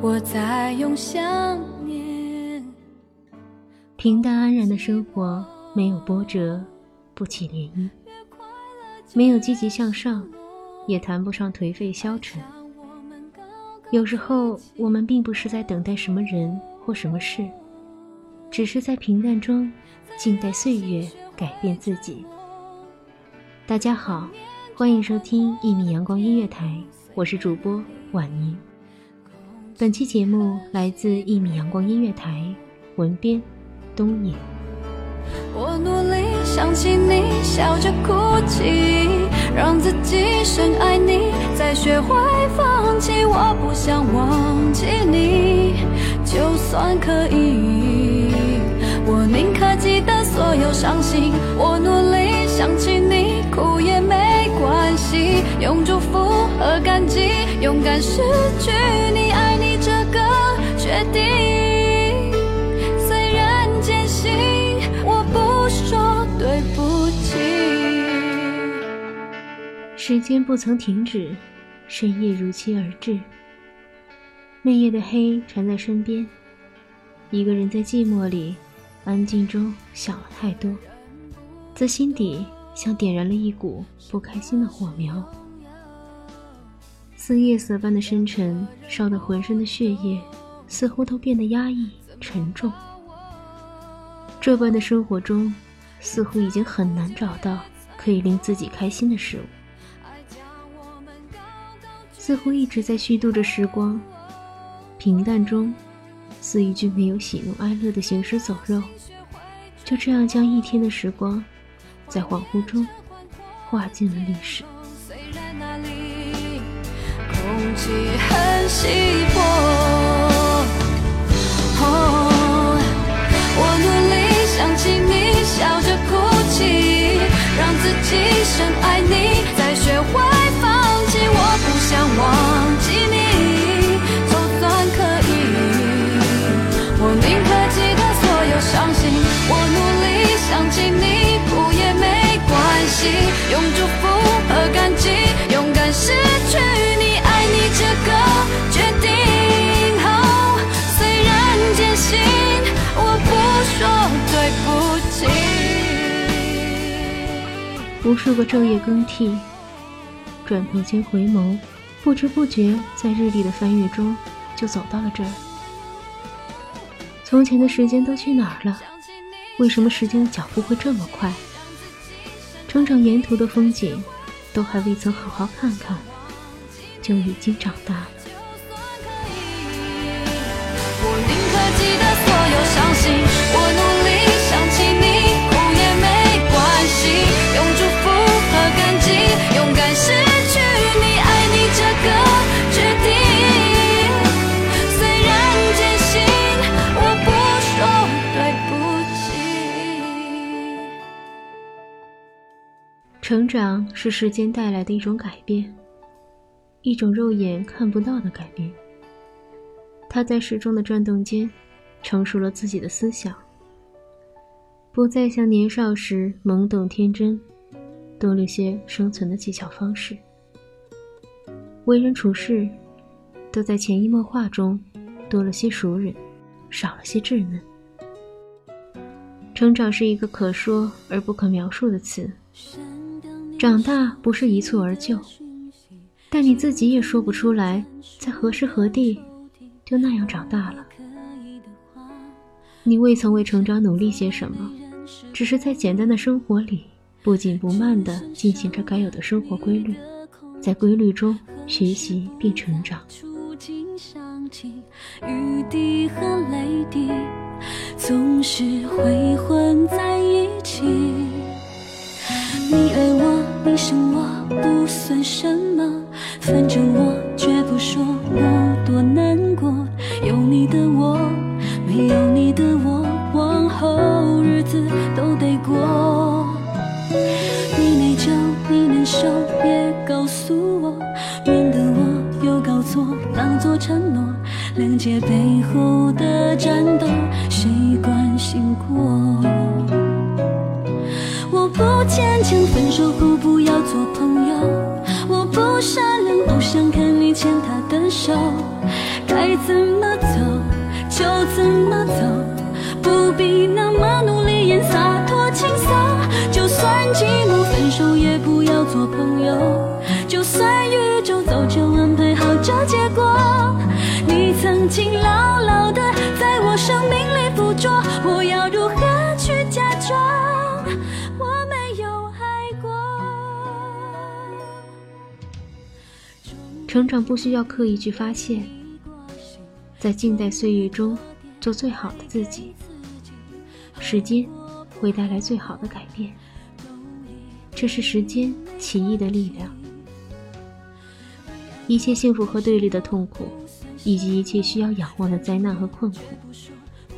我在用想念。平淡安然的生活，没有波折，不起涟漪，没有积极向上，也谈不上颓废消沉。有时候，我们并不是在等待什么人或什么事，只是在平淡中静待岁月改变自己。大家好，欢迎收听一米阳光音乐台，我是主播婉宁。本期节目来自一米阳光音乐台，文编东野。我努力想起你，笑着哭泣，让自己深爱你，再学会放弃。我不想忘记你，就算可以，我宁可记得所有伤心。我努力想起你，哭也没关系，用祝福和感激，勇敢失去你，时间不曾停止，深夜如期而至。嫩叶的黑缠在身边，一个人在寂寞里，安静中想了太多，在心底像点燃了一股不开心的火苗。似夜色般的深沉，烧得浑身的血液似乎都变得压抑沉重。这般的生活中，似乎已经很难找到可以令自己开心的事物。似乎一直在虚度着时光，平淡中，似一具没有喜怒哀乐的行尸走肉，就这样将一天的时光，在恍惚中，化进了历史。虽然那里空气很稀薄，起你，笑着哭泣，让自己深爱你，再学会放弃。我不想忘记你，无数个昼夜更替，转头间回眸，不知不觉在日历的翻阅中，就走到了这儿。从前的时间都去哪儿了？为什么时间的脚步会这么快？成长沿途的风景，都还未曾好好看看，就已经长大了。我宁可记得所有伤心，成长是时间带来的一种改变，一种肉眼看不到的改变。他在时钟的转动间，成熟了自己的思想，不再像年少时懵懂天真，多了些生存的技巧方式。为人处事，都在潜移默化中多了些熟稔，少了些稚嫩。成长是一个可说而不可描述的词。长大不是一蹴而就，但你自己也说不出来，在何时何地就那样长大了。你未曾为成长努力些什么，只是在简单的生活里不紧不慢地进行着该有的生活规律，在规律中学习并成长。雨滴和泪滴总是会混在一起。你爱我，你生我，不算什么，反正我绝不说我多难过。有你的我，没有你的我，往后日子都得过。你内疚，你难受，别告诉我，免得我又搞错，当作承诺。谅解背后的战斗，谁关心过？坚强，分手后不要做朋友。我不善良，不想看你牵他的手。该怎么走就怎么走，不必那么努力演洒脱轻松。就算寂寞，分手也不要做朋友。就算宇宙早就安排好这结果，你曾经牢牢的在我生命里捕捉，我要成长不需要刻意去发现，在静待岁月中做最好的自己。时间会带来最好的改变，这是时间奇异的力量。一切幸福和对立的痛苦，以及一切需要仰望的灾难和困苦，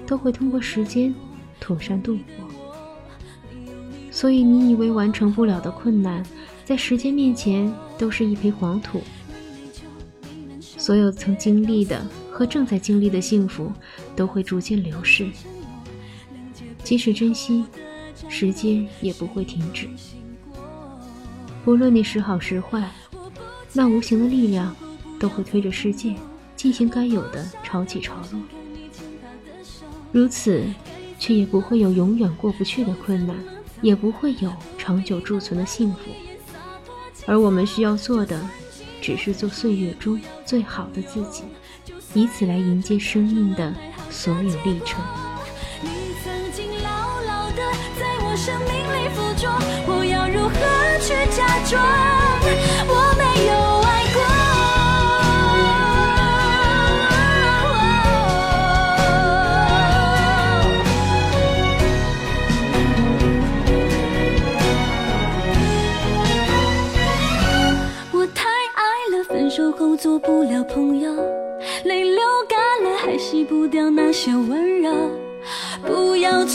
都会通过时间妥善度过。所以，你以为完成不了的困难，在时间面前都是一抔黄土。所有曾经历的和正在经历的幸福，都会逐渐流逝。即使珍惜，时间也不会停止。不论你时好时坏，那无形的力量都会推着世界进行该有的潮起潮落。如此，却也不会有永远过不去的困难，也不会有长久贮存的幸福。而我们需要做的。只是做岁月中最好的自己，以此来迎接生命的所有历程。你曾经牢牢的在我生命里附着，我要如何去假装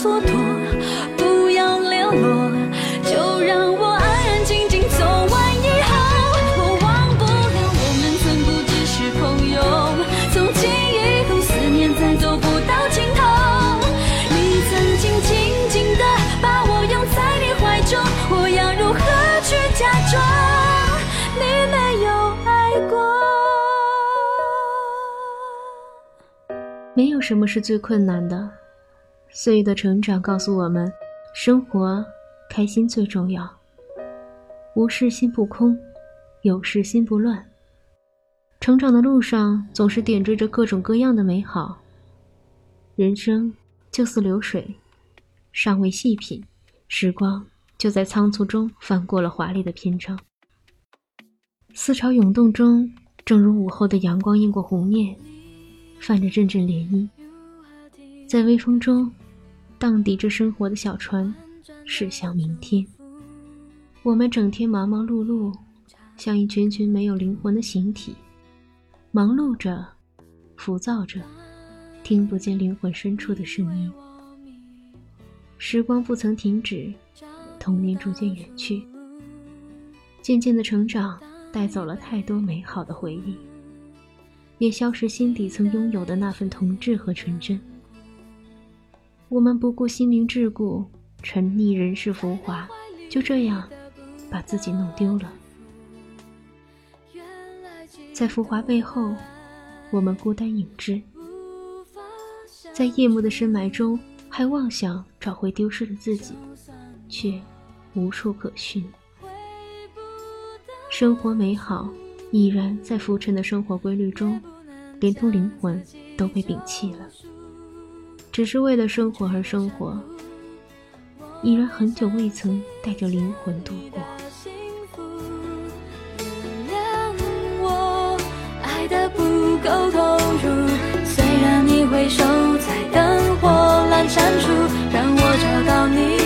蹉跎，不要联络，就让我安安静静走完以后。我忘不了我们曾不只是朋友，从今以后思念再走不到尽头。你曾经紧紧的把我拥在你怀中，我要如何去假装你没有爱过？没有什么是最困难的。岁月的成长告诉我们，生活开心最重要。无事心不空，有事心不乱。成长的路上总是点缀着各种各样的美好。人生就似流水，尚未细品，时光就在仓促中翻过了华丽的篇章。思潮涌动中，正如午后的阳光映过湖面。泛着阵阵涟漪，在微风中荡涤着生活的小船，驶向明天。我们整天忙忙碌碌，像一群群没有灵魂的形体，忙碌着，浮躁着，听不见灵魂深处的声音。时光不曾停止，童年逐渐远去，渐渐的成长带走了太多美好的回忆，也消失心底曾拥有的那份童稚和纯真。我们不顾心灵桎梏，沉溺人世浮华，就这样把自己弄丢了。在浮华背后，我们孤单影只，在夜幕的深埋中，还妄想找回丢失的自己，却无处可寻。生活美好，已然在浮沉的生活规律中，连同灵魂都被摒弃了。只是为了生活而生活，已然很久未曾带着灵魂度过。原谅我爱的不够投入，虽然你会守在灯火阑珊处，让我找到你，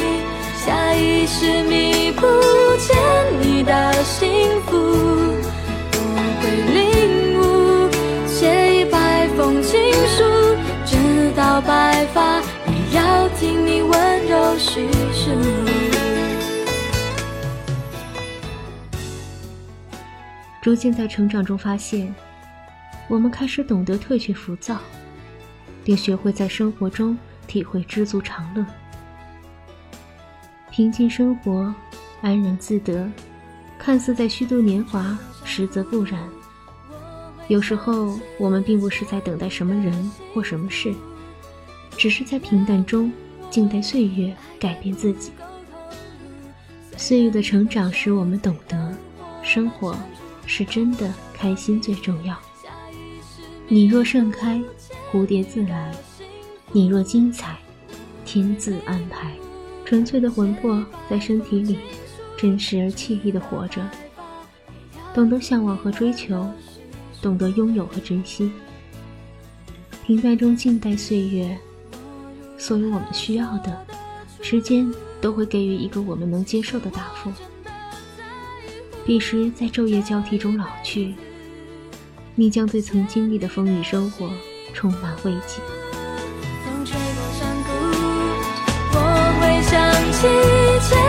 下意识弥补欠你的幸福。到白发也要听你温柔叙述。逐渐在成长中发现。我们开始懂得退却浮躁，并学会在生活中体会知足常乐。平静生活，安然自得，看似在虚度年华，实则不然。有时候，我们并不是在等待什么人或什么事，只是在平淡中静待岁月改变自己。岁月的成长使我们懂得，生活是真的开心最重要。你若盛开，蝴蝶自来；你若精彩，天自安排。纯粹的魂魄在身体里，真实而惬意的活着。懂得向往和追求，懂得拥有和珍惜。平淡中静待岁月，所有我们需要的，时间都会给予一个我们能接受的答复。彼时在昼夜交替中老去。你将对曾经历的风雨生活充满慰藉。风吹过山谷，我会想起